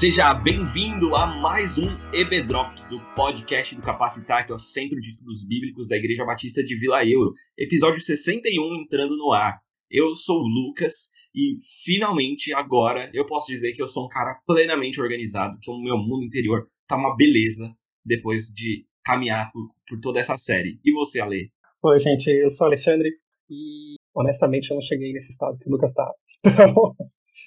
Seja bem-vindo a mais um EB Drops, o podcast do Capacitar, que é o Centro de Estudos Bíblicos da Igreja Batista de Vila Euro. Episódio 61 entrando no ar. Eu sou o Lucas e finalmente agora eu posso dizer que eu sou um cara plenamente organizado, que o meu mundo interior tá uma beleza depois de caminhar por, por toda essa série. E você, Ale? Oi, gente, eu sou o Alexandre e honestamente eu não cheguei nesse estado que o Lucas tá. Então,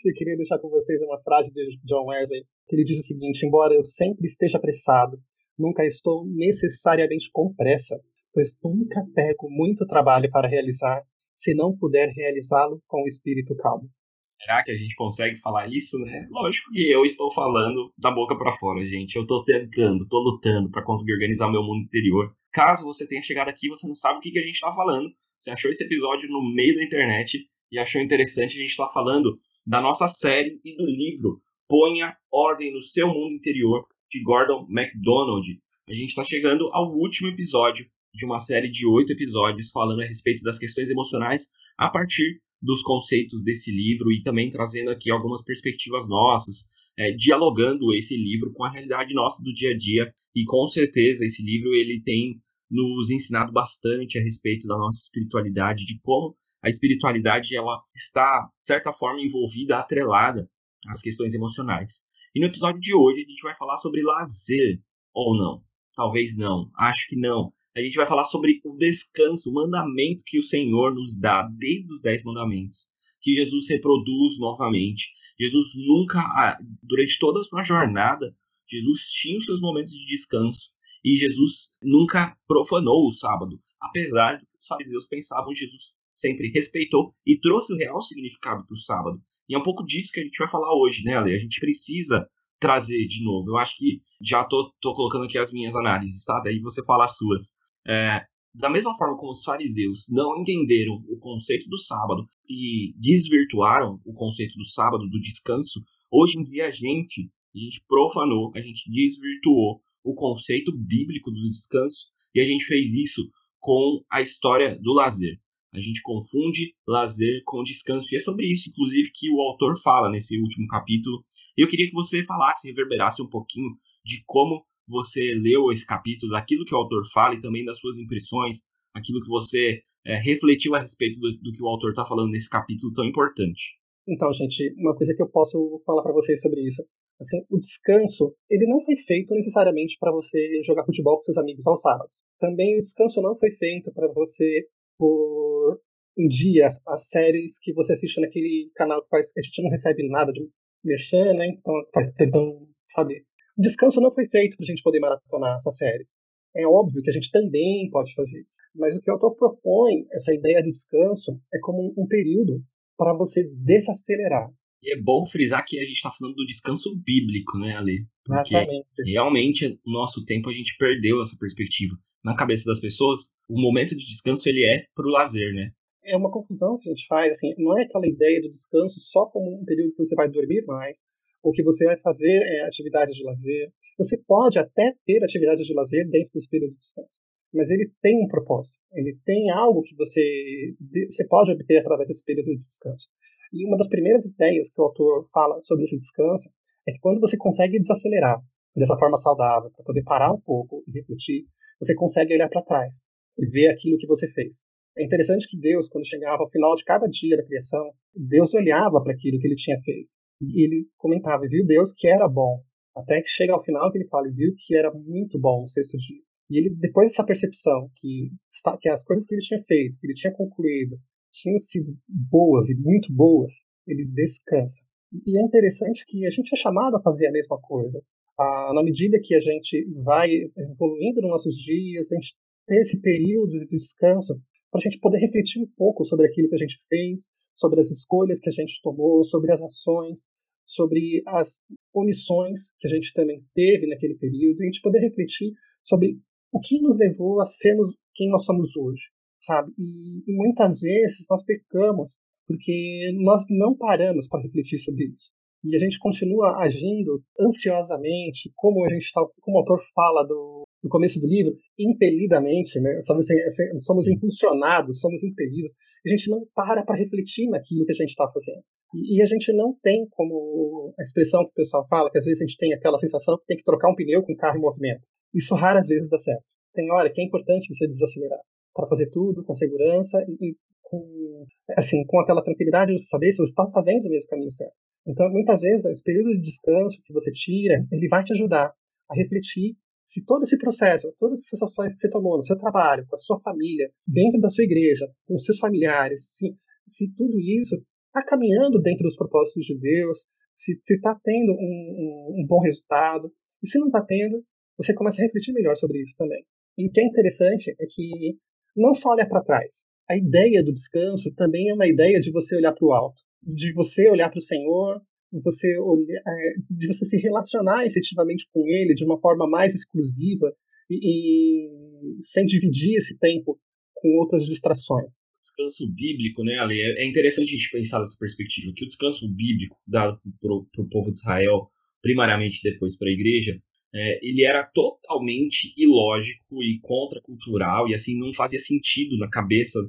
eu queria deixar com vocês uma frase de John Wesley, que ele diz o seguinte: Embora eu sempre esteja apressado, nunca estou necessariamente com pressa, pois nunca pego muito trabalho para realizar, se não puder realizá-lo com o espírito calmo. Será que a gente consegue falar isso, né? Lógico que eu estou falando da boca para fora, gente. Eu estou tentando, estou lutando para conseguir organizar meu mundo interior. Caso você tenha chegado aqui você não sabe o que, que a gente está falando, você achou esse episódio no meio da internet e achou interessante a gente estar tá falando da nossa série e do livro Ponha Ordem no Seu Mundo Interior, de Gordon MacDonald. A gente está chegando ao último episódio de uma série de oito episódios falando a respeito das questões emocionais a partir dos conceitos desse livro e também trazendo aqui algumas perspectivas nossas, é, dialogando esse livro com a realidade nossa do dia a dia e com certeza esse livro ele tem nos ensinado bastante a respeito da nossa espiritualidade, de como a espiritualidade ela está, de certa forma, envolvida, atrelada às questões emocionais. E no episódio de hoje a gente vai falar sobre lazer, ou não. Talvez não, acho que não. A gente vai falar sobre o descanso, o mandamento que o Senhor nos dá desde os Dez Mandamentos, que Jesus reproduz novamente. Jesus nunca, durante toda a sua jornada, Jesus tinha os seus momentos de descanso e Jesus nunca profanou o sábado, apesar de que os fariseus pensavam Jesus sempre respeitou e trouxe o real significado para o sábado. E é um pouco disso que a gente vai falar hoje, né, Ale? A gente precisa trazer de novo. Eu acho que já tô, tô colocando aqui as minhas análises, tá? Daí você fala as suas. É, da mesma forma como os fariseus não entenderam o conceito do sábado e desvirtuaram o conceito do sábado, do descanso, hoje em dia a gente, a gente profanou, a gente desvirtuou o conceito bíblico do descanso e a gente fez isso com a história do lazer. A gente confunde lazer com descanso. E é sobre isso, inclusive, que o autor fala nesse último capítulo. Eu queria que você falasse, reverberasse um pouquinho de como você leu esse capítulo, daquilo que o autor fala e também das suas impressões, aquilo que você é, refletiu a respeito do, do que o autor está falando nesse capítulo tão importante. Então, gente, uma coisa que eu posso falar para vocês sobre isso. Assim, o descanso, ele não foi feito necessariamente para você jogar futebol com seus amigos aos sábados. Também o descanso não foi feito para você por um dia as séries que você assiste naquele canal que faz, a gente não recebe nada de mexer, né? Então, faz, então, sabe? O descanso não foi feito para a gente poder maratonar essas séries. É óbvio que a gente também pode fazer isso. Mas o que o autor propõe, essa ideia do descanso, é como um período para você desacelerar. E é bom frisar que a gente está falando do descanso bíblico, né, Ale? Porque Exatamente. realmente, no nosso tempo, a gente perdeu essa perspectiva. Na cabeça das pessoas, o momento de descanso ele é para o lazer, né? É uma confusão que a gente faz, assim, não é aquela ideia do descanso só como um período que você vai dormir mais, ou que você vai fazer é, atividades de lazer. Você pode até ter atividades de lazer dentro desse período de descanso, mas ele tem um propósito, ele tem algo que você, você pode obter através desse período de descanso. E uma das primeiras ideias que o autor fala sobre esse descanso é que quando você consegue desacelerar dessa forma saudável, para poder parar um pouco e refletir, você consegue olhar para trás e ver aquilo que você fez. É interessante que Deus, quando chegava ao final de cada dia da criação, Deus olhava para aquilo que ele tinha feito. E ele comentava, viu Deus que era bom. Até que chega ao final que ele fala, viu que era muito bom no sexto dia. E ele, depois dessa percepção que, que as coisas que ele tinha feito, que ele tinha concluído, tinham sido boas e muito boas, ele descansa. E é interessante que a gente é chamado a fazer a mesma coisa. Ah, na medida que a gente vai evoluindo nos nossos dias, a gente tem esse período de descanso para a gente poder refletir um pouco sobre aquilo que a gente fez, sobre as escolhas que a gente tomou, sobre as ações, sobre as omissões que a gente também teve naquele período, e a gente poder refletir sobre o que nos levou a sermos quem nós somos hoje sabe? E, e muitas vezes nós pecamos porque nós não paramos para refletir sobre isso. E a gente continua agindo ansiosamente, como a gente tá, como o autor fala do, no começo do livro, impelidamente, né? Somos, assim, somos impulsionados, somos impelidos. A gente não para para refletir naquilo que a gente está fazendo. E, e, a gente não tem como a expressão que o pessoal fala, que às vezes a gente tem aquela sensação que tem que trocar um pneu com o carro em movimento. Isso raras vezes dá certo. Tem hora que é importante você desacelerar para fazer tudo com segurança e, e, com assim com aquela tranquilidade de saber se você está fazendo o mesmo caminho certo. Então, muitas vezes, esse período de descanso que você tira, ele vai te ajudar a refletir se todo esse processo, todas as sensações que você tomou no seu trabalho, com a sua família, dentro da sua igreja, com os seus familiares, se, se tudo isso está caminhando dentro dos propósitos de Deus, se está tendo um, um, um, bom resultado, e se não está tendo, você começa a refletir melhor sobre isso também. E o que é interessante é que não só olhar para trás. A ideia do descanso também é uma ideia de você olhar para o alto, de você olhar para o Senhor, de você, olhar, é, de você se relacionar efetivamente com Ele de uma forma mais exclusiva e, e sem dividir esse tempo com outras distrações. Descanso bíblico, né, Ale? É, é interessante a gente pensar nessa perspectiva, que o descanso bíblico dado para o povo de Israel, primariamente depois para a igreja, é, ele era totalmente ilógico e contracultural, e assim, não fazia sentido na cabeça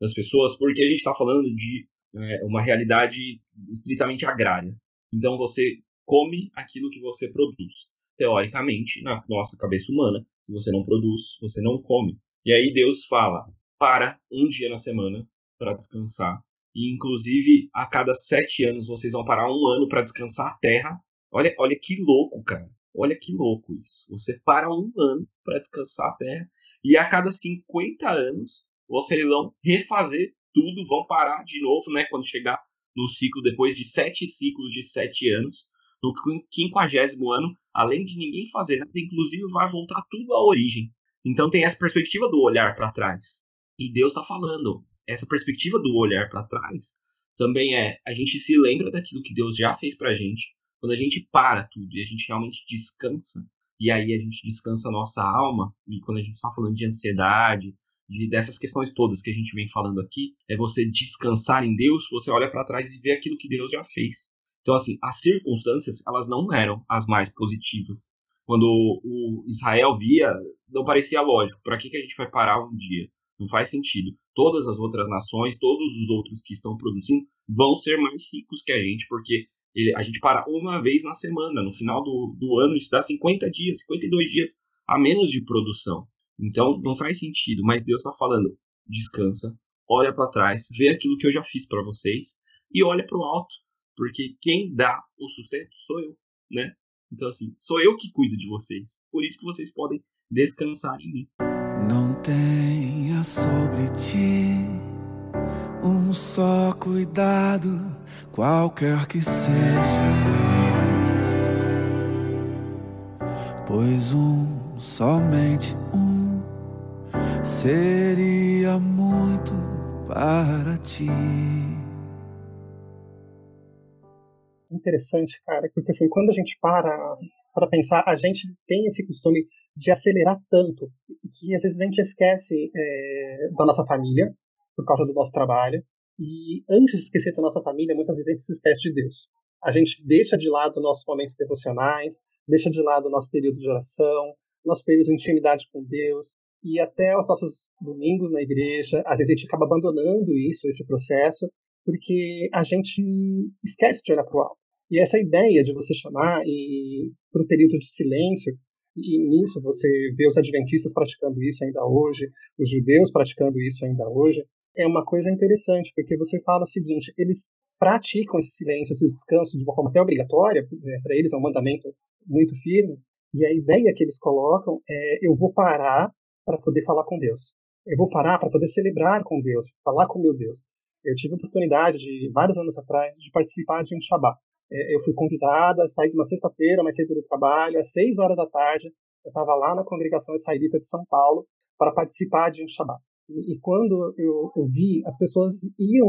das pessoas, porque a gente está falando de é, uma realidade estritamente agrária. Então você come aquilo que você produz. Teoricamente, na nossa cabeça humana, se você não produz, você não come. E aí Deus fala: para um dia na semana para descansar. E inclusive a cada sete anos vocês vão parar um ano para descansar a terra. Olha, olha que louco, cara. Olha que louco isso. Você para um ano para descansar a Terra e a cada 50 anos vocês vão refazer tudo, vão parar de novo, né? Quando chegar no ciclo, depois de sete ciclos de sete anos, no quinquagésimo ano, além de ninguém fazer nada, inclusive vai voltar tudo à origem. Então tem essa perspectiva do olhar para trás. E Deus está falando. Essa perspectiva do olhar para trás também é a gente se lembra daquilo que Deus já fez para a gente quando a gente para tudo e a gente realmente descansa, e aí a gente descansa a nossa alma, e quando a gente está falando de ansiedade, de, dessas questões todas que a gente vem falando aqui, é você descansar em Deus, você olha para trás e vê aquilo que Deus já fez. Então, assim, as circunstâncias, elas não eram as mais positivas. Quando o Israel via, não parecia lógico. Para que, que a gente vai parar um dia? Não faz sentido. Todas as outras nações, todos os outros que estão produzindo, vão ser mais ricos que a gente, porque ele, a gente para uma vez na semana. No final do, do ano, isso dá 50 dias, 52 dias a menos de produção. Então, não faz sentido. Mas Deus está falando: descansa, olha para trás, vê aquilo que eu já fiz para vocês e olha para o alto. Porque quem dá o sustento sou eu, né? Então, assim, sou eu que cuido de vocês. Por isso que vocês podem descansar em mim. Não tenha sobre ti um só cuidado qualquer que seja, pois um, somente um, seria muito para ti. Interessante, cara, porque assim, quando a gente para para pensar, a gente tem esse costume de acelerar tanto que às vezes a gente esquece é, da nossa família por causa do nosso trabalho, e antes de esquecer da nossa família, muitas vezes a gente se esquece de Deus. A gente deixa de lado nossos momentos devocionais, deixa de lado nosso período de oração, nosso período de intimidade com Deus, e até os nossos domingos na igreja. Às vezes a gente acaba abandonando isso, esse processo, porque a gente esquece de olhar para o alto. E essa ideia de você chamar para um período de silêncio, e nisso você vê os adventistas praticando isso ainda hoje, os judeus praticando isso ainda hoje, é uma coisa interessante, porque você fala o seguinte: eles praticam esse silêncio, esse descanso de uma forma até obrigatória, né, para eles é um mandamento muito firme, e a ideia que eles colocam é: eu vou parar para poder falar com Deus. Eu vou parar para poder celebrar com Deus, falar com meu Deus. Eu tive a oportunidade de, vários anos atrás, de participar de um Shabbat. É, eu fui convidada, saí de uma sexta-feira, mais cedo do trabalho, às seis horas da tarde, eu estava lá na congregação israelita de São Paulo para participar de um Shabbat. E, e quando eu, eu, vi, as pessoas iam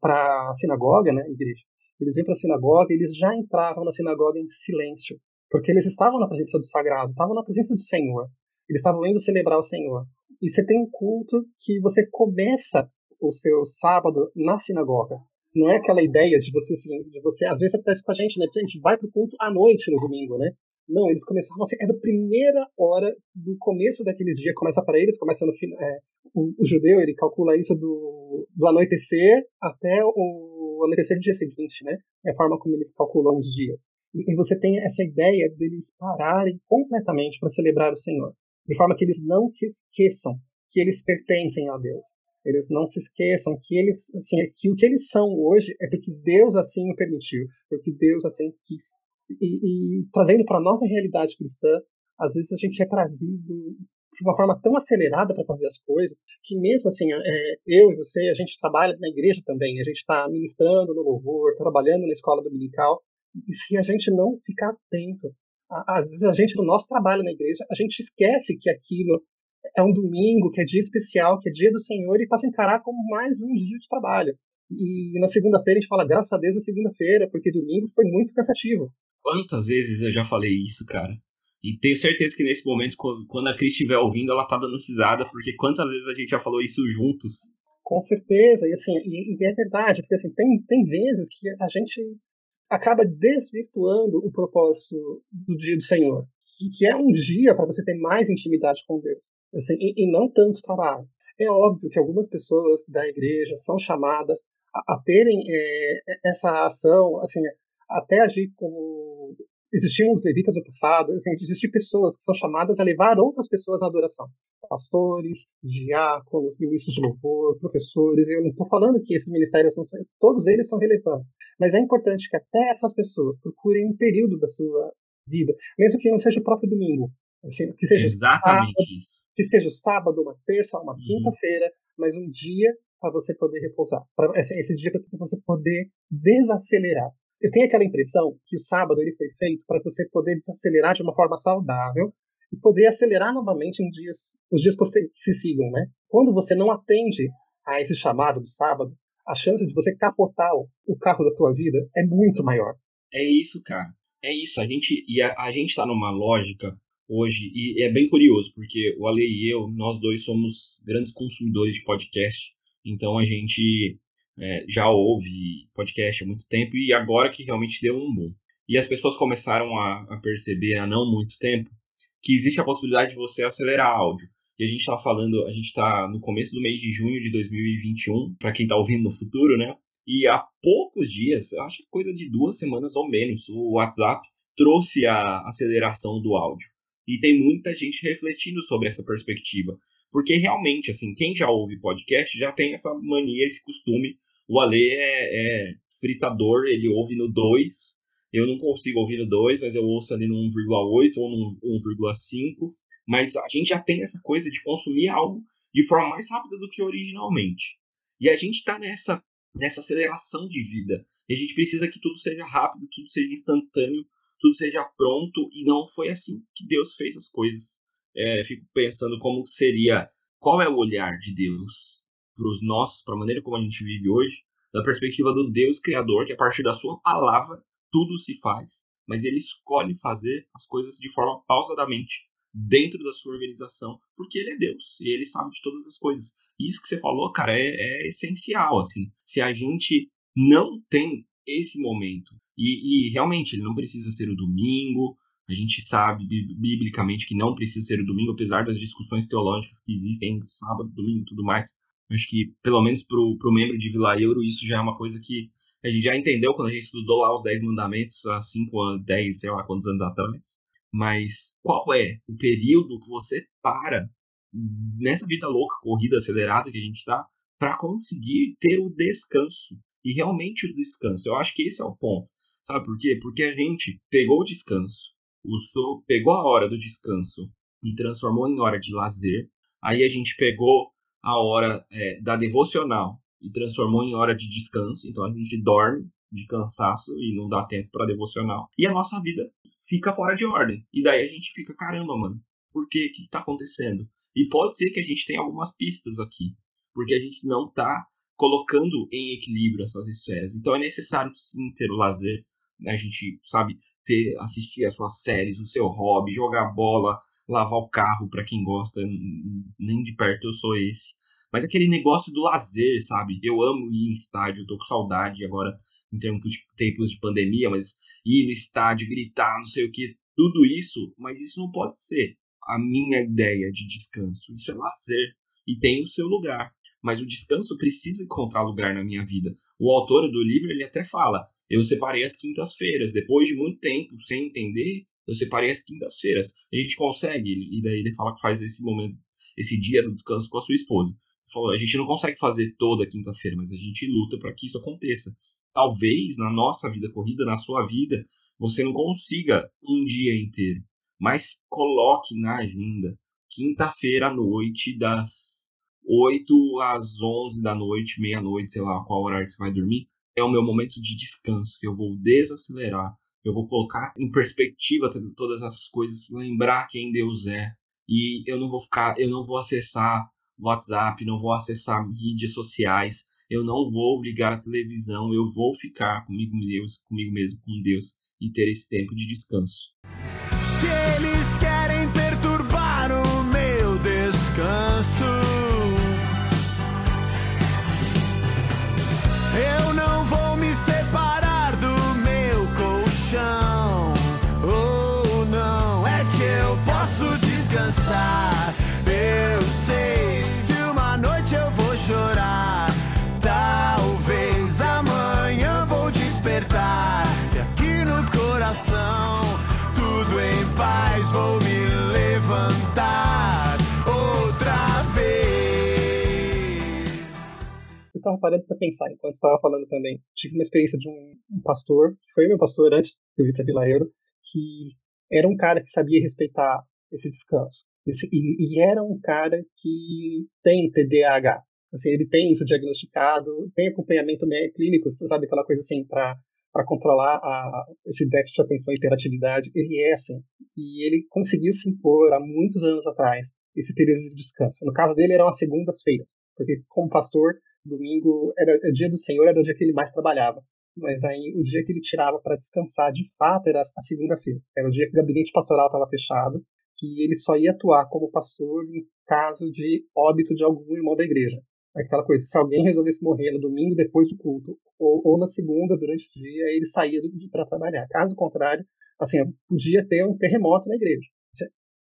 para a sinagoga, né, igreja, eles iam para a sinagoga, eles já entravam na sinagoga em silêncio, porque eles estavam na presença do sagrado, estavam na presença do Senhor, eles estavam indo celebrar o Senhor. E você tem um culto que você começa o seu sábado na sinagoga. Não é aquela ideia de você, assim, de você, às vezes acontece com a gente, né? A gente vai para o culto à noite no domingo, né? Não, eles começavam assim, era a primeira hora do começo daquele dia, começa para eles, começa no. É, o, o, judeu, ele calcula isso do, do anoitecer até o anoitecer do dia seguinte, né? É a forma como eles calculam os dias. E, e você tem essa ideia deles pararem completamente para celebrar o Senhor, de forma que eles não se esqueçam que eles pertencem a Deus. Eles não se esqueçam que eles, assim, que o que eles são hoje é porque Deus assim o permitiu, porque Deus assim quis. E, e trazendo para nossa realidade cristã, às vezes a gente é trazido de uma forma tão acelerada para fazer as coisas, que mesmo assim, é, eu e você, a gente trabalha na igreja também, a gente está ministrando no louvor, trabalhando na escola dominical, e se a gente não ficar atento, às vezes a gente, no nosso trabalho na igreja, a gente esquece que aquilo é um domingo, que é dia especial, que é dia do Senhor, e passa a encarar como mais um dia de trabalho. E na segunda-feira a gente fala, graças a Deus é segunda-feira, porque domingo foi muito cansativo. Quantas vezes eu já falei isso, cara? E tenho certeza que nesse momento, quando a Cris estiver ouvindo, ela tá dando risada, porque quantas vezes a gente já falou isso juntos? Com certeza, e assim, e, e é verdade, porque assim, tem, tem vezes que a gente acaba desvirtuando o propósito do dia do Senhor, que é um dia para você ter mais intimidade com Deus, assim, e, e, não tanto trabalho. É óbvio que algumas pessoas da igreja são chamadas a, a terem é, essa ação, assim, até agir como existiam os levitas no passado, assim, existem pessoas que são chamadas a levar outras pessoas à adoração. Pastores, diáconos, ministros de louvor, professores. Eu não estou falando que esses ministérios são todos eles são relevantes, mas é importante que até essas pessoas procurem um período da sua vida, mesmo que não seja o próprio domingo, assim, que seja exatamente sábado, isso, que seja o sábado, uma terça, uma uhum. quinta-feira, mas um dia para você poder repousar, para esse, esse dia para você poder desacelerar. Eu tenho aquela impressão que o sábado ele foi feito para você poder desacelerar de uma forma saudável e poder acelerar novamente em dias, os dias que se sigam, né? Quando você não atende a esse chamado do sábado, a chance de você capotar o carro da tua vida é muito maior. É isso, cara. É isso. A gente e a, a gente está numa lógica hoje e é bem curioso porque o Ale e eu, nós dois somos grandes consumidores de podcast. Então a gente é, já ouve podcast há muito tempo e agora que realmente deu um boom. E as pessoas começaram a, a perceber há não muito tempo que existe a possibilidade de você acelerar áudio. E a gente está falando, a gente está no começo do mês de junho de 2021, para quem está ouvindo no futuro, né? E há poucos dias, acho que coisa de duas semanas ou menos, o WhatsApp trouxe a aceleração do áudio. E tem muita gente refletindo sobre essa perspectiva. Porque realmente, assim, quem já ouve podcast já tem essa mania, esse costume o Ale é, é fritador, ele ouve no 2. Eu não consigo ouvir no 2, mas eu ouço ali no 1,8 ou no 1,5. Mas a gente já tem essa coisa de consumir algo de forma mais rápida do que originalmente. E a gente está nessa, nessa aceleração de vida. E a gente precisa que tudo seja rápido, tudo seja instantâneo, tudo seja pronto. E não foi assim que Deus fez as coisas. É, fico pensando como seria, qual é o olhar de Deus para os nossos, para a maneira como a gente vive hoje, da perspectiva do Deus Criador, que a partir da sua palavra tudo se faz, mas ele escolhe fazer as coisas de forma pausadamente, dentro da sua organização, porque ele é Deus e ele sabe de todas as coisas. E isso que você falou, cara, é, é essencial, assim. Se a gente não tem esse momento, e, e realmente ele não precisa ser o domingo, a gente sabe biblicamente que não precisa ser o domingo, apesar das discussões teológicas que existem sábado, domingo e tudo mais. Acho que, pelo menos pro, pro membro de Vila Euro, isso já é uma coisa que a gente já entendeu quando a gente estudou lá os 10 mandamentos há 5, 10, sei lá quantos anos atrás. Mas qual é o período que você para nessa vida louca, corrida acelerada que a gente está, para conseguir ter o descanso? E realmente o descanso. Eu acho que esse é o ponto. Sabe por quê? Porque a gente pegou o descanso, usou, pegou a hora do descanso e transformou em hora de lazer. Aí a gente pegou a hora é, da devocional e transformou em hora de descanso. Então a gente dorme de cansaço e não dá tempo para devocional. E a nossa vida fica fora de ordem. E daí a gente fica, caramba, mano, por quê? O que está acontecendo? E pode ser que a gente tenha algumas pistas aqui, porque a gente não está colocando em equilíbrio essas esferas. Então é necessário sim ter o lazer, né? a gente sabe ter assistir as suas séries, o seu hobby, jogar bola, lavar o carro para quem gosta, nem de perto eu sou esse. Mas aquele negócio do lazer, sabe? Eu amo ir em estádio, tô com saudade agora em termos de tempos de pandemia, mas ir no estádio, gritar, não sei o que. tudo isso, mas isso não pode ser a minha ideia de descanso. Isso é lazer e tem o seu lugar. Mas o descanso precisa encontrar lugar na minha vida. O autor do livro ele até fala: eu separei as quintas-feiras. Depois de muito tempo sem entender, eu separei as quintas-feiras. A gente consegue, e daí ele fala que faz esse momento, esse dia do descanso com a sua esposa. Ele falou: a gente não consegue fazer toda quinta-feira, mas a gente luta para que isso aconteça. Talvez na nossa vida corrida, na sua vida, você não consiga um dia inteiro, mas coloque na agenda quinta-feira à noite, das 8 às 11 da noite, meia-noite, sei lá qual horário que você vai dormir, é o meu momento de descanso, que eu vou desacelerar, eu vou colocar em perspectiva todas as coisas, lembrar quem Deus é, e eu não vou ficar, eu não vou acessar WhatsApp, não vou acessar mídias sociais, eu não vou ligar a televisão, eu vou ficar comigo, Deus, comigo mesmo, com Deus e ter esse tempo de descanso. Se eles Eu estava parando para pensar enquanto estava falando também. Tive uma experiência de um, um pastor, que foi meu pastor antes que eu vim para Vila Euro, que era um cara que sabia respeitar esse descanso. Esse, e, e, era um cara que tem TDAH. Assim, ele tem isso diagnosticado, tem acompanhamento clínico, sabe aquela coisa assim para para controlar a, esse déficit de atenção e hiperatividade, ele é assim. E ele conseguiu se impor há muitos anos atrás esse período de descanso. No caso dele, eram as segundas-feiras, porque como pastor, domingo era o dia do Senhor, era o dia que ele mais trabalhava. Mas aí o dia que ele tirava para descansar, de fato, era a segunda-feira. Era o dia que o gabinete pastoral estava fechado, que ele só ia atuar como pastor em caso de óbito de algum irmão da igreja aquela coisa, se alguém resolvesse morrer no domingo depois do culto, ou, ou na segunda durante o dia, ele saía para trabalhar. Caso contrário, assim, podia ter um terremoto na igreja.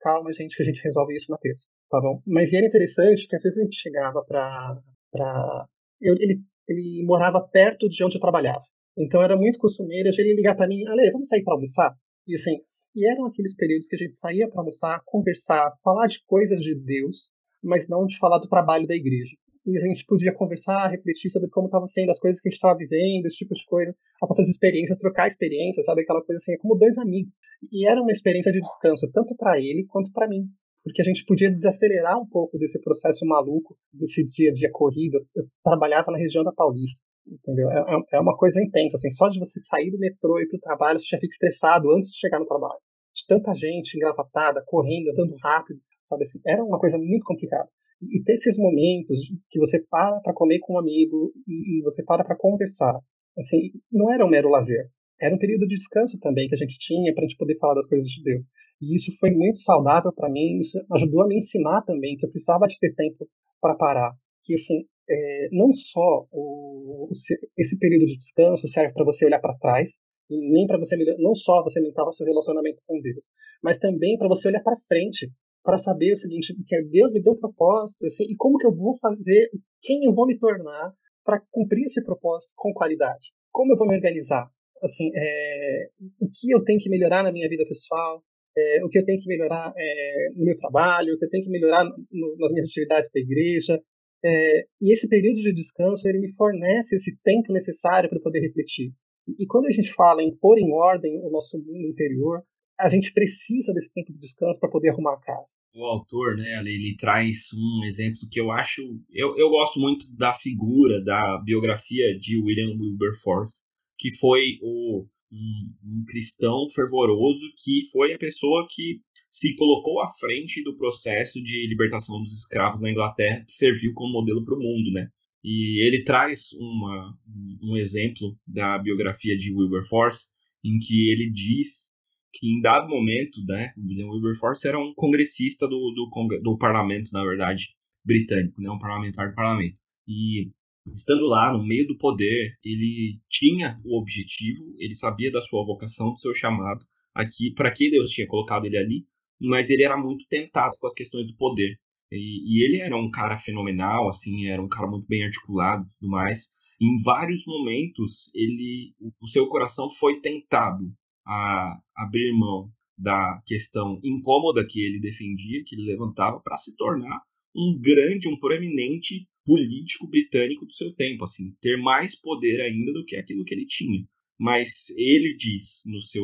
Calma, gente, que a gente resolve isso na terça, tá bom? Mas era interessante que às vezes a gente chegava para para ele ele morava perto de onde eu trabalhava. Então era muito costumeiro ele ligar para mim, Ale, vamos sair para almoçar? E assim, e eram aqueles períodos que a gente saía para almoçar, conversar, falar de coisas de Deus, mas não de falar do trabalho da igreja e a gente podia conversar, refletir sobre como estavam sendo as coisas que a gente estava vivendo, esse tipo de coisa, a passar experiências, trocar experiências, sabe? Aquela coisa assim, é como dois amigos. E era uma experiência de descanso, tanto para ele quanto para mim. Porque a gente podia desacelerar um pouco desse processo maluco, desse dia a dia corrida. Eu trabalhava na região da Paulista, entendeu? É, é, é uma coisa intensa, assim, só de você sair do metrô e ir pro trabalho, você já fica estressado antes de chegar no trabalho. De tanta gente engravatada, correndo, andando rápido, sabe assim, era uma coisa muito complicada e ter esses momentos que você para para comer com um amigo e, e você para para conversar, assim, não era um mero lazer. Era um período de descanso também que a gente tinha para a gente poder falar das coisas de Deus. E isso foi muito saudável para mim, isso ajudou a me ensinar também que eu precisava de ter tempo para parar. Que, assim, é, não só o, esse período de descanso serve para você olhar para trás, e nem para você não só você aumentar o seu relacionamento com Deus, mas também para você olhar para frente para saber o seguinte, se Deus me deu um propósito, assim, e como que eu vou fazer, quem eu vou me tornar para cumprir esse propósito com qualidade? Como eu vou me organizar? Assim, é, o que eu tenho que melhorar na minha vida pessoal? É, o que eu tenho que melhorar é, no meu trabalho? O que eu tenho que melhorar no, nas minhas atividades da igreja? É, e esse período de descanso ele me fornece esse tempo necessário para poder refletir. E, e quando a gente fala em pôr em ordem o nosso mundo interior, a gente precisa desse tempo de descanso para poder arrumar a casa. O autor, né, ele traz um exemplo que eu acho. Eu, eu gosto muito da figura, da biografia de William Wilberforce, que foi o, um, um cristão fervoroso que foi a pessoa que se colocou à frente do processo de libertação dos escravos na Inglaterra, que serviu como modelo para o mundo, né? E ele traz uma, um exemplo da biografia de Wilberforce, em que ele diz que em dado momento, né, William Wilberforce era um congressista do, do, do parlamento, na verdade, britânico, né, um parlamentar do parlamento. E estando lá no meio do poder, ele tinha o objetivo, ele sabia da sua vocação, do seu chamado, aqui para que Deus tinha colocado ele ali, mas ele era muito tentado com as questões do poder. E, e ele era um cara fenomenal, assim, era um cara muito bem articulado tudo mais. Em vários momentos, ele, o seu coração foi tentado a abrir mão da questão incômoda que ele defendia, que ele levantava, para se tornar um grande, um proeminente político britânico do seu tempo, assim, ter mais poder ainda do que aquilo que ele tinha. Mas ele diz no seu,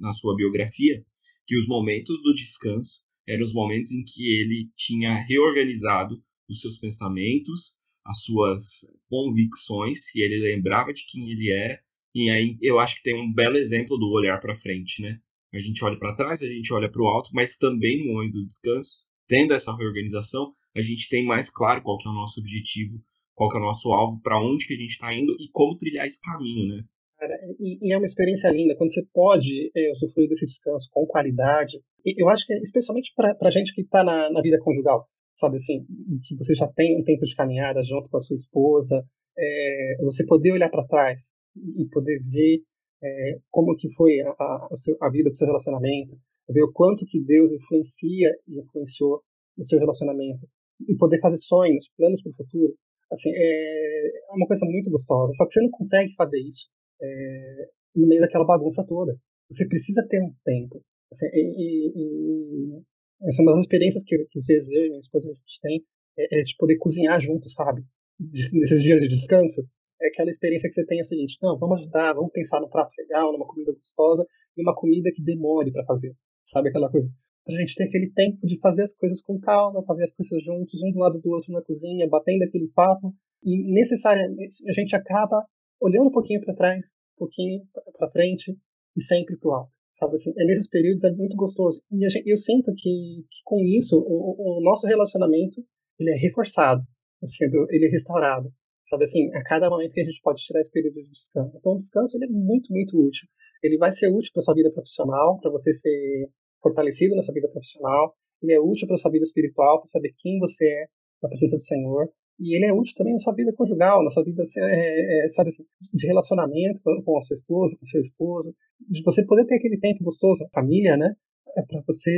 na sua biografia que os momentos do descanso eram os momentos em que ele tinha reorganizado os seus pensamentos, as suas convicções, se ele lembrava de quem ele era. E aí eu acho que tem um belo exemplo do olhar para frente, né? A gente olha para trás, a gente olha para o alto, mas também no momento do descanso, tendo essa reorganização, a gente tem mais claro qual que é o nosso objetivo, qual que é o nosso alvo, para onde que a gente está indo e como trilhar esse caminho, né? Cara, e, e, é uma experiência linda quando você pode é, usufruir desse descanso com qualidade. E eu acho que, especialmente para gente que está na, na, vida conjugal, sabe assim, que você já tem um tempo de caminhada junto com a sua esposa, é, você poder olhar para trás e poder ver é, como que foi a, a, a, vida do seu relacionamento, ver o quanto que Deus influencia e influenciou o seu relacionamento e poder fazer sonhos, planos para o futuro, assim, é, é uma coisa muito gostosa. Só que você não consegue fazer isso é, no meio daquela bagunça toda. Você precisa ter um tempo. Assim, e, e, essa é uma das experiências que, que às vezes eu e minha esposa a gente tem, é, é de poder cozinhar junto, sabe? nesses dias de descanso. É aquela experiência que você tem é a seguinte: não, vamos ajudar, vamos pensar no prato legal, numa comida gostosa e uma comida que demore para fazer. Sabe aquela coisa? A gente ter aquele tempo de fazer as coisas com calma, fazer as coisas juntos, um do lado do outro na cozinha, batendo aquele papo. E necessariamente a gente acaba olhando um pouquinho para trás, um pouquinho para frente e sempre para o alto. Sabe assim, é nesses períodos é muito gostoso. E gente, eu sinto que, que com isso o, o, nosso relacionamento ele é reforçado, assim, ele é restaurado. Sabe assim, a cada momento que a gente pode tirar esse período de descanso. Então o descanso ele é muito, muito útil. Ele vai ser útil para sua vida profissional, para você ser fortalecido nessa vida profissional, ele é útil para sua vida espiritual, para saber quem você é na presença do Senhor, e ele é útil também na sua vida conjugal, na sua vida, é, é, sabe assim, de relacionamento com a sua esposa, com seu esposo, de você poder ter aquele tempo gostoso, família, né? É para você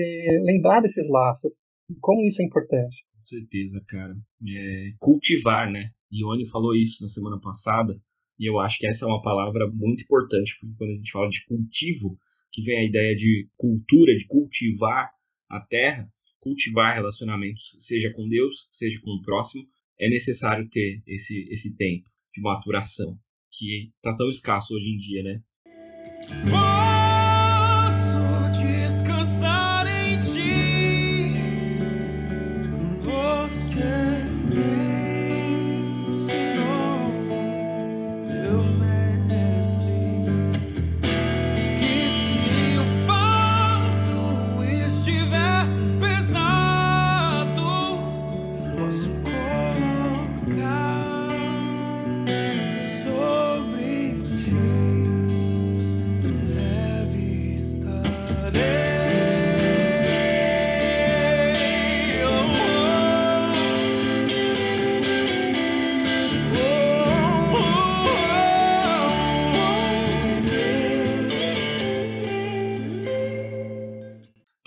lembrar desses laços, e como isso é importante. Com certeza, cara. É, cultivar, né? Ione falou isso na semana passada, e eu acho que essa é uma palavra muito importante, porque quando a gente fala de cultivo, que vem a ideia de cultura, de cultivar a terra, cultivar relacionamentos, seja com Deus, seja com o próximo, é necessário ter esse, esse tempo de maturação, que está tão escasso hoje em dia, né?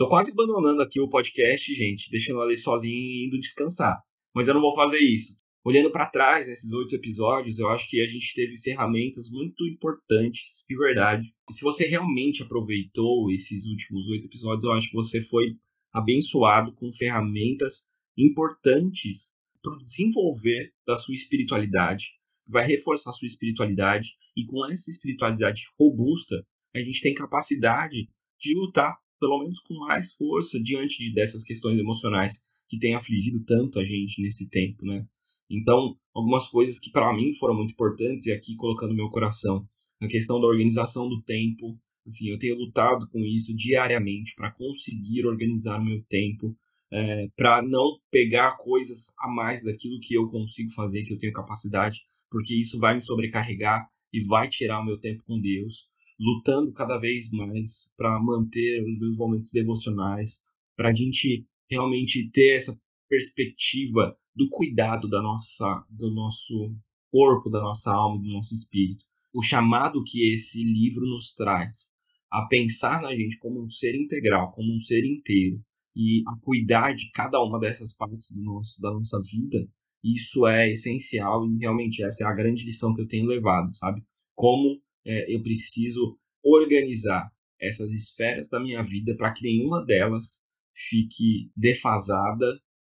Quase abandonando aqui o podcast, gente, deixando ela sozinha e indo descansar. Mas eu não vou fazer isso. Olhando para trás nesses oito episódios, eu acho que a gente teve ferramentas muito importantes, de verdade. E se você realmente aproveitou esses últimos oito episódios, eu acho que você foi abençoado com ferramentas importantes para desenvolver da sua espiritualidade, vai reforçar a sua espiritualidade e com essa espiritualidade robusta, a gente tem capacidade de lutar pelo menos com mais força diante de, dessas questões emocionais que têm afligido tanto a gente nesse tempo, né? Então, algumas coisas que para mim foram muito importantes e aqui colocando meu coração, a questão da organização do tempo, assim, eu tenho lutado com isso diariamente para conseguir organizar o meu tempo, é, para não pegar coisas a mais daquilo que eu consigo fazer, que eu tenho capacidade, porque isso vai me sobrecarregar e vai tirar o meu tempo com Deus lutando cada vez mais para manter os meus momentos devocionais, para a gente realmente ter essa perspectiva do cuidado da nossa, do nosso corpo, da nossa alma, do nosso espírito. O chamado que esse livro nos traz a pensar na gente como um ser integral, como um ser inteiro, e a cuidar de cada uma dessas partes do nosso, da nossa vida, isso é essencial e realmente essa é a grande lição que eu tenho levado, sabe? Como é, eu preciso organizar essas esferas da minha vida para que nenhuma delas fique defasada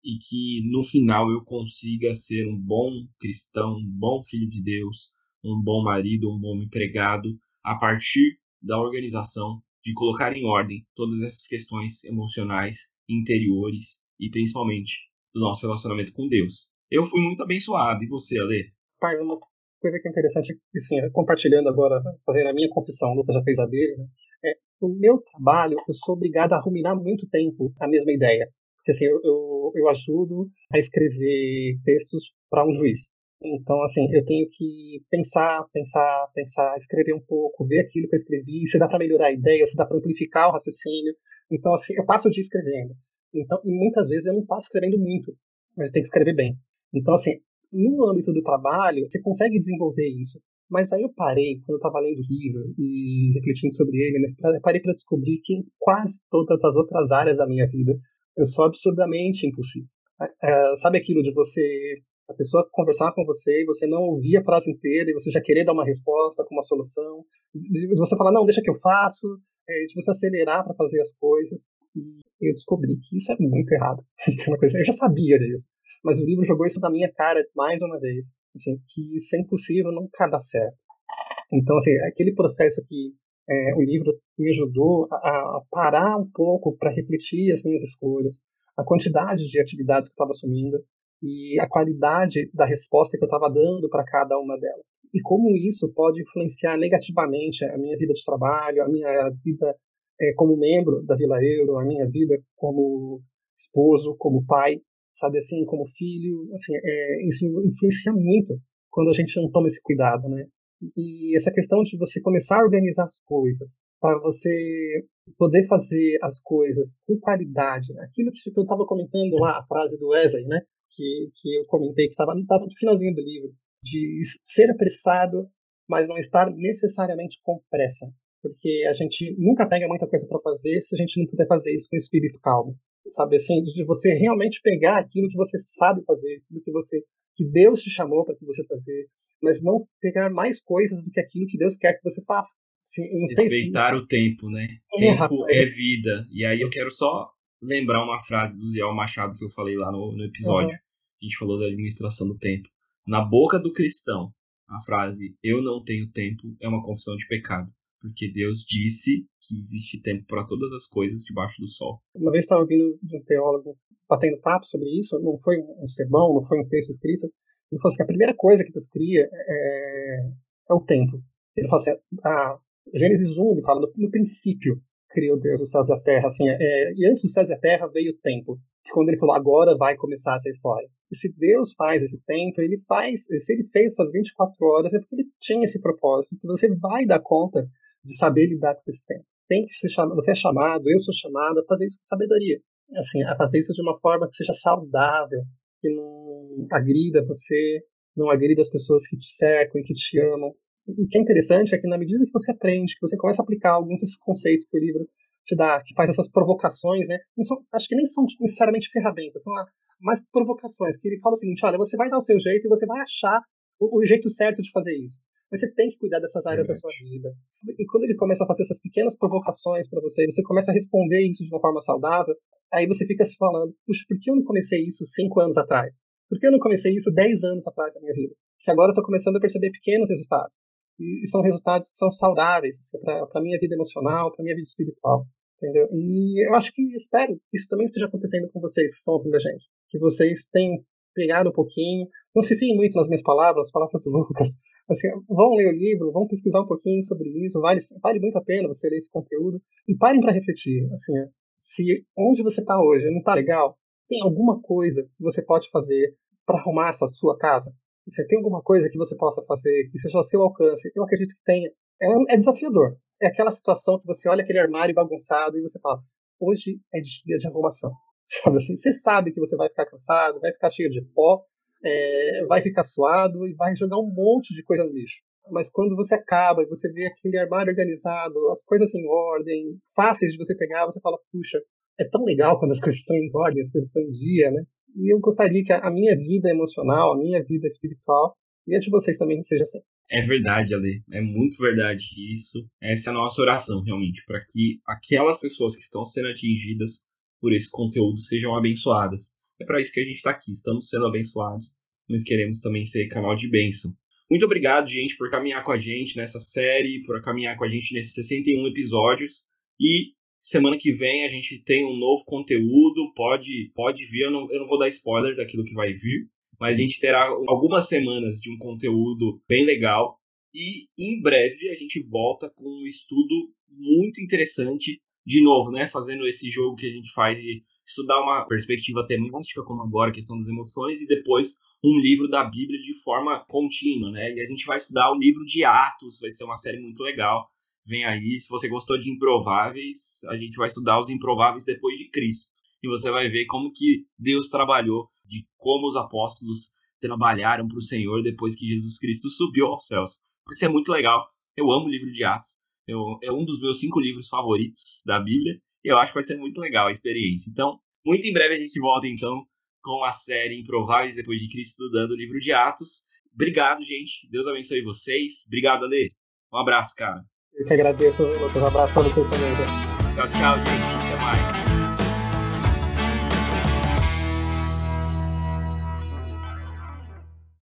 e que no final eu consiga ser um bom cristão, um bom filho de Deus, um bom marido, um bom empregado, a partir da organização de colocar em ordem todas essas questões emocionais, interiores e principalmente do nosso relacionamento com Deus. Eu fui muito abençoado, e você, Ale? Pai, uma coisa que é interessante, assim, compartilhando agora, fazendo a minha confissão, o Lucas já fez a dele, né? É, o meu trabalho, eu sou obrigado a ruminar muito tempo a mesma ideia. Porque assim, eu, eu, eu ajudo a escrever textos para um juiz. Então, assim, eu tenho que pensar, pensar, pensar, escrever um pouco, ver aquilo que eu escrevi, se dá para melhorar a ideia, se dá para amplificar o raciocínio. Então, assim, eu passo o dia escrevendo. Então, e muitas vezes eu não passo escrevendo muito, mas eu tenho que escrever bem. Então, assim, no âmbito do trabalho, você consegue desenvolver isso. Mas aí eu parei, quando eu estava lendo o livro e refletindo sobre ele, né, parei para descobrir que em quase todas as outras áreas da minha vida eu sou absurdamente impulsivo. É, sabe aquilo de você a pessoa conversar com você e você não ouvir a frase inteira e você já querer dar uma resposta com uma solução, de você falar, não, deixa que eu faço, é, de você acelerar para fazer as coisas. E eu descobri que isso é muito errado. eu já sabia disso, mas o livro jogou isso na minha cara mais uma vez, assim, que isso é impossível, nunca dá certo. Então, assim, aquele processo que é, o livro me ajudou a, a parar um pouco para refletir as minhas escolhas, a quantidade de atividades que eu estava assumindo, e a qualidade da resposta que eu estava dando para cada uma delas. E como isso pode influenciar negativamente a minha vida de trabalho, a minha vida é, como membro da Vila Euro, a minha vida como esposo, como pai, sabe assim, como filho, assim, é, isso influencia muito quando a gente não toma esse cuidado, né? E essa questão de você começar a organizar as coisas, para você poder fazer as coisas com qualidade, aquilo que eu estava comentando lá, a frase do Wesley, né? que, que eu comentei, que estava no finalzinho do livro, de ser apressado, mas não estar necessariamente com pressa. Porque a gente nunca pega muita coisa para fazer se a gente não puder fazer isso com espírito calmo. Sabe assim, de você realmente pegar aquilo que você sabe fazer, aquilo que você que Deus te chamou para que você fazer, mas não pegar mais coisas do que aquilo que Deus quer que você faça. Respeitar se... o tempo, né? É, tempo rapaz. é vida. E aí eu quero só lembrar uma frase do Ziel Machado que eu falei lá no, no episódio. Uhum. A gente falou da administração do tempo. Na boca do cristão, a frase eu não tenho tempo é uma confissão de pecado. Porque Deus disse que existe tempo para todas as coisas debaixo do sol. Uma vez estava ouvindo de um teólogo batendo papo sobre isso, não foi um sermão, não foi um texto escrito. Ele falou assim: a primeira coisa que Deus cria é, é o tempo. Ele falou assim: a Gênesis 1 ele fala no, no princípio criou Deus os céus e a terra. Assim, é, e antes dos céus e a terra veio o tempo. Que quando ele falou, agora vai começar essa história. E se Deus faz esse tempo, ele faz, se ele fez essas 24 horas, é porque ele tinha esse propósito, que você vai dar conta de saber lidar com esse tempo. Tem que ser chamado, você é chamado, eu sou chamado a fazer isso com sabedoria. Assim, a fazer isso de uma forma que seja saudável, que não agrida você, não agrida as pessoas que te cercam e que te amam, e o que é interessante é que na medida que você aprende, que você começa a aplicar alguns desses conceitos que o livro te dá, que faz essas provocações, né? São, acho que nem são necessariamente ferramentas, são mais provocações, que ele fala o seguinte, olha, você vai dar o seu jeito e você vai achar o, o jeito certo de fazer isso. Mas você tem que cuidar dessas áreas da sua vida. E quando ele começa a fazer essas pequenas provocações para você, você começa a responder isso de uma forma saudável, aí você fica se falando, puxa, por que eu não comecei isso cinco anos atrás? Por que eu não comecei isso dez anos atrás da minha vida? Que agora eu estou começando a perceber pequenos resultados e são resultados que são saudáveis para a minha vida emocional, para a minha vida espiritual. Entendeu? E eu acho que espero que isso também esteja acontecendo com vocês que estão ouvindo a gente. Que vocês tenham pegado um pouquinho, não se fiem muito nas minhas palavras, palavras do Lucas. Assim, vão ler o livro, vão pesquisar um pouquinho sobre isso, vale, vale muito a pena você ler esse conteúdo e parem para refletir. Assim, se onde você está hoje não está legal, tem alguma coisa que você pode fazer para arrumar essa sua casa? Você tem alguma coisa que você possa fazer que seja ao seu alcance? Eu acredito que tenha. É, é desafiador. É aquela situação que você olha aquele armário bagunçado e você fala: hoje é dia de arrumação. Sabe assim? Você sabe que você vai ficar cansado, vai ficar cheio de pó, é, vai ficar suado e vai jogar um monte de coisa no lixo. Mas quando você acaba e você vê aquele armário organizado, as coisas em ordem, fáceis de você pegar, você fala, puxa, é tão legal quando as coisas estão em ordem, as coisas estão em dia, né? E eu gostaria que a minha vida emocional, a minha vida espiritual, e a de vocês também seja assim. É verdade, Ale. É muito verdade isso. Essa é a nossa oração, realmente, para que aquelas pessoas que estão sendo atingidas por esse conteúdo sejam abençoadas. É para isso que a gente está aqui. Estamos sendo abençoados, mas queremos também ser canal de bênção. Muito obrigado, gente, por caminhar com a gente nessa série, por caminhar com a gente nesses 61 episódios. E semana que vem a gente tem um novo conteúdo. Pode, pode vir, eu não, eu não vou dar spoiler daquilo que vai vir, mas a gente terá algumas semanas de um conteúdo bem legal. E em breve a gente volta com um estudo muito interessante, de novo, né? Fazendo esse jogo que a gente faz de estudar uma perspectiva temática, como agora, a questão das emoções, e depois um livro da Bíblia de forma contínua, né? E a gente vai estudar o livro de Atos, vai ser uma série muito legal. Vem aí, se você gostou de Improváveis, a gente vai estudar os Improváveis depois de Cristo. E você vai ver como que Deus trabalhou, de como os apóstolos trabalharam para o Senhor depois que Jesus Cristo subiu aos céus. Vai ser muito legal. Eu amo o livro de Atos. Eu, é um dos meus cinco livros favoritos da Bíblia. Eu acho que vai ser muito legal a experiência. Então, muito em breve a gente volta então com a série Improváveis depois de Cristo estudando o livro de Atos. Obrigado, gente. Deus abençoe vocês. Obrigado, Ale. Um abraço, cara. Eu que agradeço. Um abraço para vocês também. Tchau, tchau, gente.